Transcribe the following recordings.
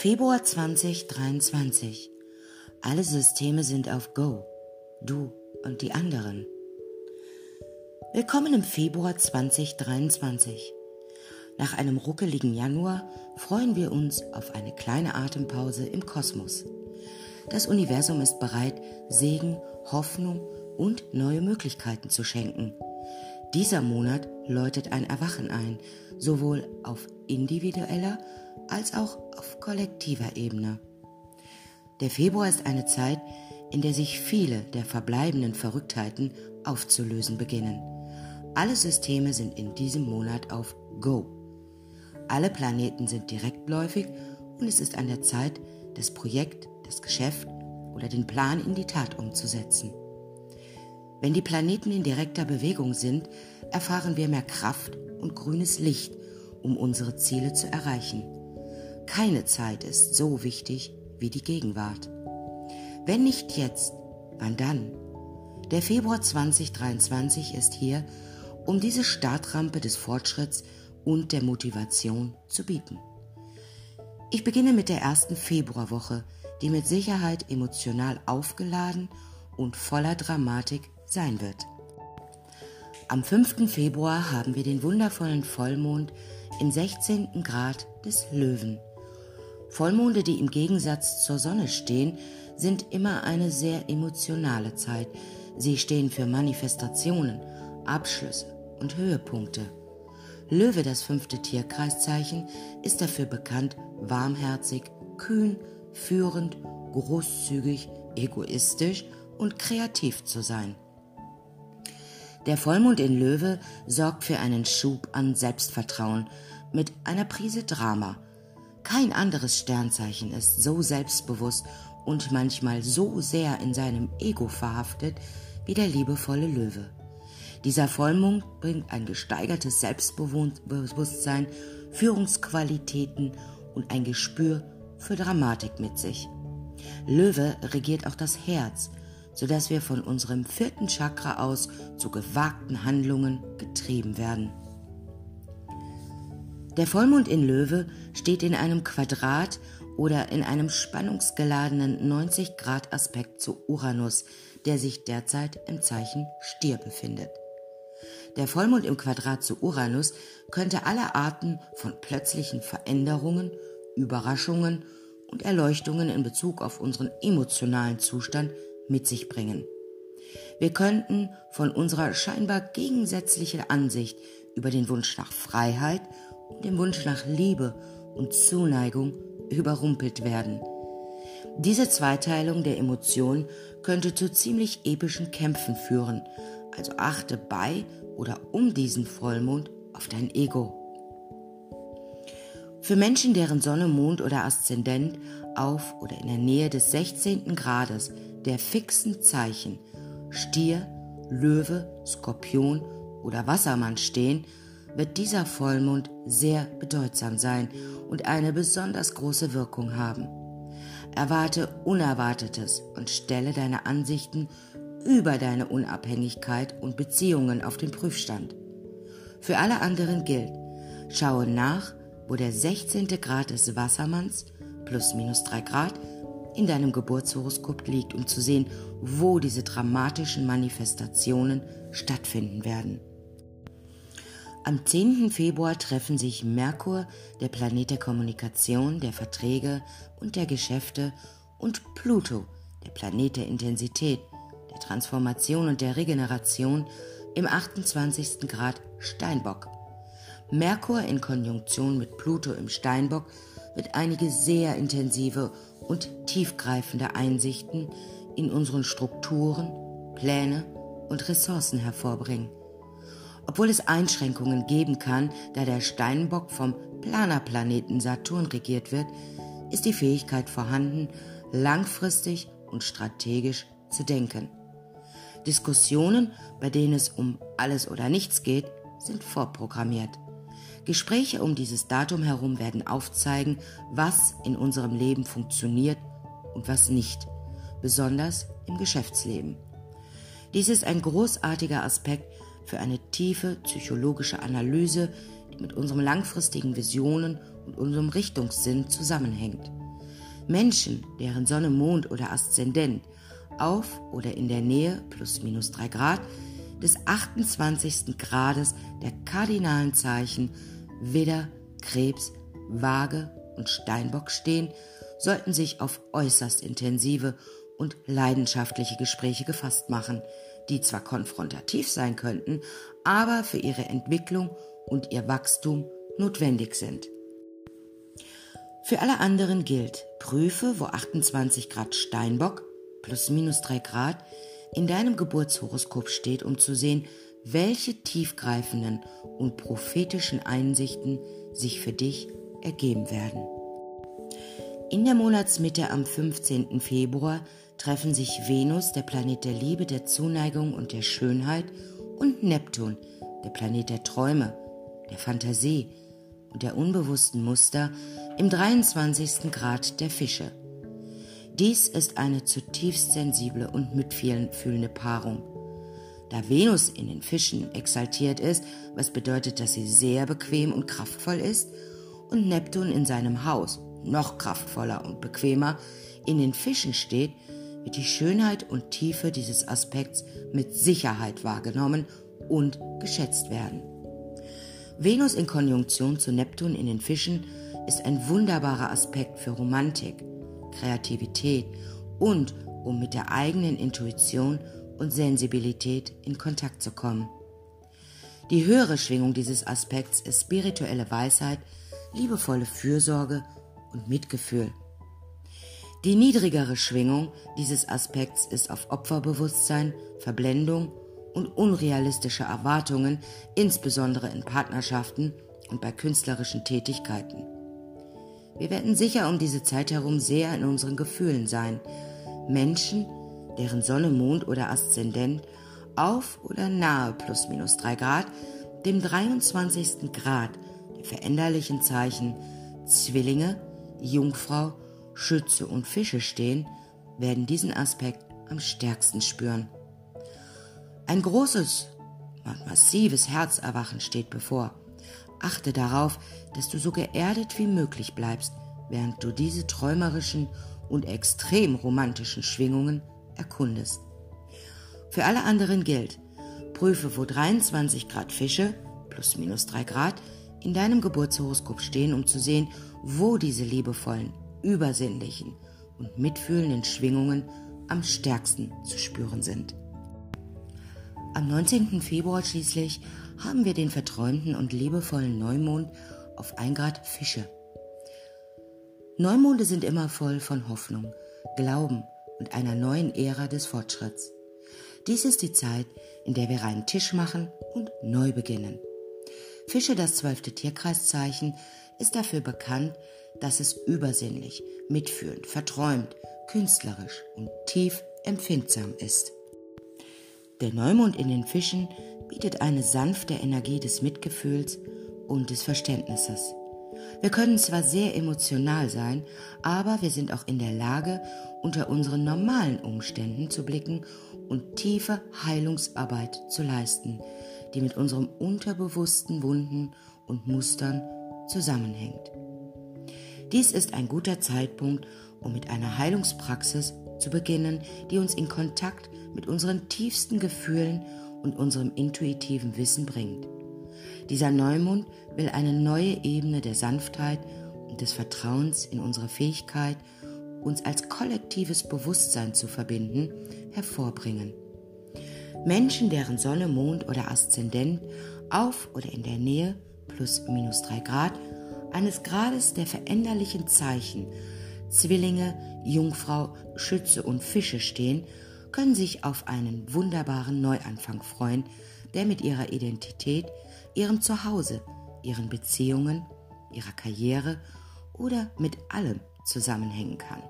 Februar 2023. Alle Systeme sind auf Go. Du und die anderen. Willkommen im Februar 2023. Nach einem ruckeligen Januar freuen wir uns auf eine kleine Atempause im Kosmos. Das Universum ist bereit, Segen, Hoffnung und neue Möglichkeiten zu schenken. Dieser Monat läutet ein Erwachen ein, sowohl auf individueller als auch auf kollektiver Ebene. Der Februar ist eine Zeit, in der sich viele der verbleibenden Verrücktheiten aufzulösen beginnen. Alle Systeme sind in diesem Monat auf Go. Alle Planeten sind direktläufig und es ist an der Zeit, das Projekt, das Geschäft oder den Plan in die Tat umzusetzen. Wenn die Planeten in direkter Bewegung sind, erfahren wir mehr Kraft und grünes Licht, um unsere Ziele zu erreichen. Keine Zeit ist so wichtig wie die Gegenwart. Wenn nicht jetzt, wann dann? Der Februar 2023 ist hier, um diese Startrampe des Fortschritts und der Motivation zu bieten. Ich beginne mit der ersten Februarwoche, die mit Sicherheit emotional aufgeladen und voller Dramatik sein wird. Am 5. Februar haben wir den wundervollen Vollmond im 16. Grad des Löwen. Vollmonde, die im Gegensatz zur Sonne stehen, sind immer eine sehr emotionale Zeit. Sie stehen für Manifestationen, Abschlüsse und Höhepunkte. Löwe, das fünfte Tierkreiszeichen, ist dafür bekannt, warmherzig, kühn, führend, großzügig, egoistisch und kreativ zu sein. Der Vollmond in Löwe sorgt für einen Schub an Selbstvertrauen mit einer Prise Drama – kein anderes Sternzeichen ist so selbstbewusst und manchmal so sehr in seinem Ego verhaftet wie der liebevolle Löwe. Dieser Vollmond bringt ein gesteigertes Selbstbewusstsein, Führungsqualitäten und ein Gespür für Dramatik mit sich. Löwe regiert auch das Herz, sodass wir von unserem vierten Chakra aus zu gewagten Handlungen getrieben werden. Der Vollmond in Löwe steht in einem Quadrat oder in einem spannungsgeladenen 90 Grad Aspekt zu Uranus, der sich derzeit im Zeichen Stier befindet. Der Vollmond im Quadrat zu Uranus könnte alle Arten von plötzlichen Veränderungen, Überraschungen und Erleuchtungen in Bezug auf unseren emotionalen Zustand mit sich bringen. Wir könnten von unserer scheinbar gegensätzlichen Ansicht über den Wunsch nach Freiheit dem Wunsch nach Liebe und Zuneigung überrumpelt werden. Diese Zweiteilung der Emotionen könnte zu ziemlich epischen Kämpfen führen, also achte bei oder um diesen Vollmond auf dein Ego. Für Menschen, deren Sonne, Mond oder Aszendent auf oder in der Nähe des 16. Grades der fixen Zeichen Stier, Löwe, Skorpion oder Wassermann stehen, wird dieser Vollmond sehr bedeutsam sein und eine besonders große Wirkung haben. Erwarte Unerwartetes und stelle deine Ansichten über deine Unabhängigkeit und Beziehungen auf den Prüfstand. Für alle anderen gilt, schaue nach, wo der 16. Grad des Wassermanns plus minus 3 Grad in deinem Geburtshoroskop liegt, um zu sehen, wo diese dramatischen Manifestationen stattfinden werden. Am 10. Februar treffen sich Merkur, der Planet der Kommunikation, der Verträge und der Geschäfte, und Pluto, der Planet der Intensität, der Transformation und der Regeneration, im 28. Grad Steinbock. Merkur in Konjunktion mit Pluto im Steinbock wird einige sehr intensive und tiefgreifende Einsichten in unseren Strukturen, Pläne und Ressourcen hervorbringen obwohl es Einschränkungen geben kann, da der Steinbock vom Planerplaneten Saturn regiert wird, ist die Fähigkeit vorhanden, langfristig und strategisch zu denken. Diskussionen, bei denen es um alles oder nichts geht, sind vorprogrammiert. Gespräche um dieses Datum herum werden aufzeigen, was in unserem Leben funktioniert und was nicht, besonders im Geschäftsleben. Dies ist ein großartiger Aspekt für eine tiefe psychologische Analyse, die mit unseren langfristigen Visionen und unserem Richtungssinn zusammenhängt. Menschen, deren Sonne, Mond oder Aszendent auf oder in der Nähe plus minus 3 Grad des 28. Grades der kardinalen Zeichen Widder, Krebs, Waage und Steinbock stehen, sollten sich auf äußerst intensive und leidenschaftliche Gespräche gefasst machen, die zwar konfrontativ sein könnten, aber für ihre Entwicklung und ihr Wachstum notwendig sind. Für alle anderen gilt, prüfe, wo 28 Grad Steinbock plus minus 3 Grad in deinem Geburtshoroskop steht, um zu sehen, welche tiefgreifenden und prophetischen Einsichten sich für dich ergeben werden. In der Monatsmitte am 15. Februar treffen sich Venus, der Planet der Liebe, der Zuneigung und der Schönheit, und Neptun, der Planet der Träume, der Fantasie und der unbewussten Muster, im 23. Grad der Fische. Dies ist eine zutiefst sensible und mitfühlende Paarung. Da Venus in den Fischen exaltiert ist, was bedeutet, dass sie sehr bequem und kraftvoll ist, und Neptun in seinem Haus, noch kraftvoller und bequemer, in den Fischen steht, wird die Schönheit und Tiefe dieses Aspekts mit Sicherheit wahrgenommen und geschätzt werden. Venus in Konjunktion zu Neptun in den Fischen ist ein wunderbarer Aspekt für Romantik, Kreativität und um mit der eigenen Intuition und Sensibilität in Kontakt zu kommen. Die höhere Schwingung dieses Aspekts ist spirituelle Weisheit, liebevolle Fürsorge und Mitgefühl. Die niedrigere Schwingung dieses Aspekts ist auf Opferbewusstsein, Verblendung und unrealistische Erwartungen, insbesondere in Partnerschaften und bei künstlerischen Tätigkeiten. Wir werden sicher um diese Zeit herum sehr in unseren Gefühlen sein. Menschen, deren Sonne, Mond oder Aszendent auf oder nahe plus minus 3 Grad dem 23. Grad der veränderlichen Zeichen Zwillinge, Jungfrau, Schütze und Fische stehen, werden diesen Aspekt am stärksten spüren. Ein großes, massives Herzerwachen steht bevor. Achte darauf, dass du so geerdet wie möglich bleibst, während du diese träumerischen und extrem romantischen Schwingungen erkundest. Für alle anderen gilt, prüfe, wo 23 Grad Fische plus minus 3 Grad in deinem Geburtshoroskop stehen, um zu sehen, wo diese liebevollen, übersinnlichen und mitfühlenden Schwingungen am stärksten zu spüren sind. Am 19. Februar schließlich haben wir den verträumten und liebevollen Neumond auf 1 Grad Fische. Neumonde sind immer voll von Hoffnung, Glauben und einer neuen Ära des Fortschritts. Dies ist die Zeit, in der wir reinen Tisch machen und neu beginnen. Fische, das zwölfte Tierkreiszeichen, ist dafür bekannt, dass es übersinnlich, mitfühlend, verträumt, künstlerisch und tief empfindsam ist. Der Neumond in den Fischen bietet eine sanfte Energie des Mitgefühls und des Verständnisses. Wir können zwar sehr emotional sein, aber wir sind auch in der Lage, unter unseren normalen Umständen zu blicken und tiefe Heilungsarbeit zu leisten, die mit unserem unterbewussten Wunden und Mustern zusammenhängt. Dies ist ein guter Zeitpunkt, um mit einer Heilungspraxis zu beginnen, die uns in Kontakt mit unseren tiefsten Gefühlen und unserem intuitiven Wissen bringt. Dieser Neumond will eine neue Ebene der Sanftheit und des Vertrauens in unsere Fähigkeit, uns als kollektives Bewusstsein zu verbinden, hervorbringen. Menschen, deren Sonne, Mond oder Aszendent auf oder in der Nähe plus minus drei Grad eines Grades der veränderlichen Zeichen Zwillinge, Jungfrau, Schütze und Fische stehen, können sich auf einen wunderbaren Neuanfang freuen, der mit ihrer Identität, ihrem Zuhause, ihren Beziehungen, ihrer Karriere oder mit allem zusammenhängen kann.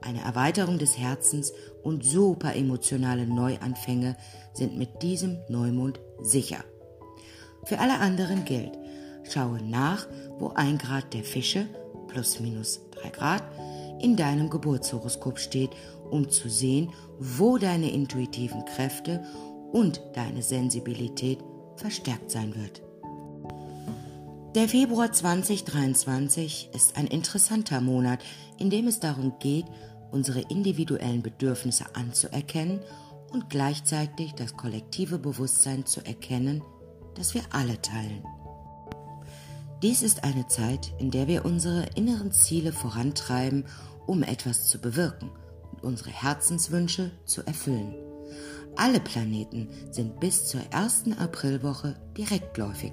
Eine Erweiterung des Herzens und super emotionale Neuanfänge sind mit diesem Neumond sicher. Für alle anderen gilt, schaue nach, wo ein Grad der Fische plus minus drei Grad in deinem Geburtshoroskop steht, um zu sehen, wo deine intuitiven Kräfte und deine Sensibilität verstärkt sein wird. Der Februar 2023 ist ein interessanter Monat, in dem es darum geht, unsere individuellen Bedürfnisse anzuerkennen und gleichzeitig das kollektive Bewusstsein zu erkennen, das wir alle teilen. Dies ist eine Zeit, in der wir unsere inneren Ziele vorantreiben, um etwas zu bewirken und unsere Herzenswünsche zu erfüllen. Alle Planeten sind bis zur ersten Aprilwoche direktläufig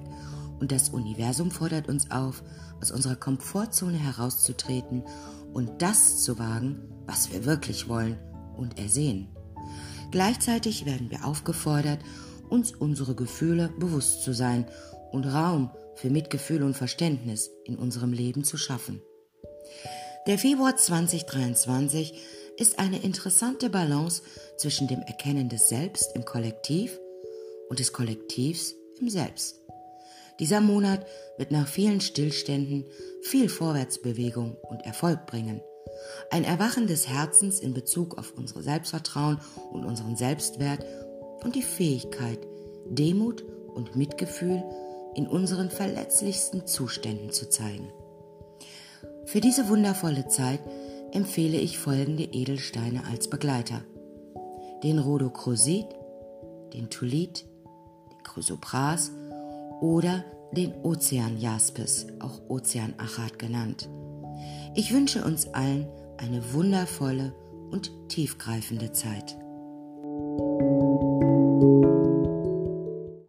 und das Universum fordert uns auf, aus unserer Komfortzone herauszutreten und das zu wagen, was wir wirklich wollen und ersehen. Gleichzeitig werden wir aufgefordert, uns unsere Gefühle bewusst zu sein und Raum für Mitgefühl und Verständnis in unserem Leben zu schaffen. Der Februar 2023 ist eine interessante Balance zwischen dem Erkennen des Selbst im Kollektiv und des Kollektivs im Selbst. Dieser Monat wird nach vielen Stillständen viel Vorwärtsbewegung und Erfolg bringen. Ein Erwachen des Herzens in Bezug auf unser Selbstvertrauen und unseren Selbstwert und die Fähigkeit, Demut und Mitgefühl in unseren verletzlichsten Zuständen zu zeigen. Für diese wundervolle Zeit empfehle ich folgende Edelsteine als Begleiter. Den Rhodocrosit, den Tulit, den Chrysopras oder den Ozeanjaspis, auch Ozeanachat genannt. Ich wünsche uns allen eine wundervolle und tiefgreifende Zeit.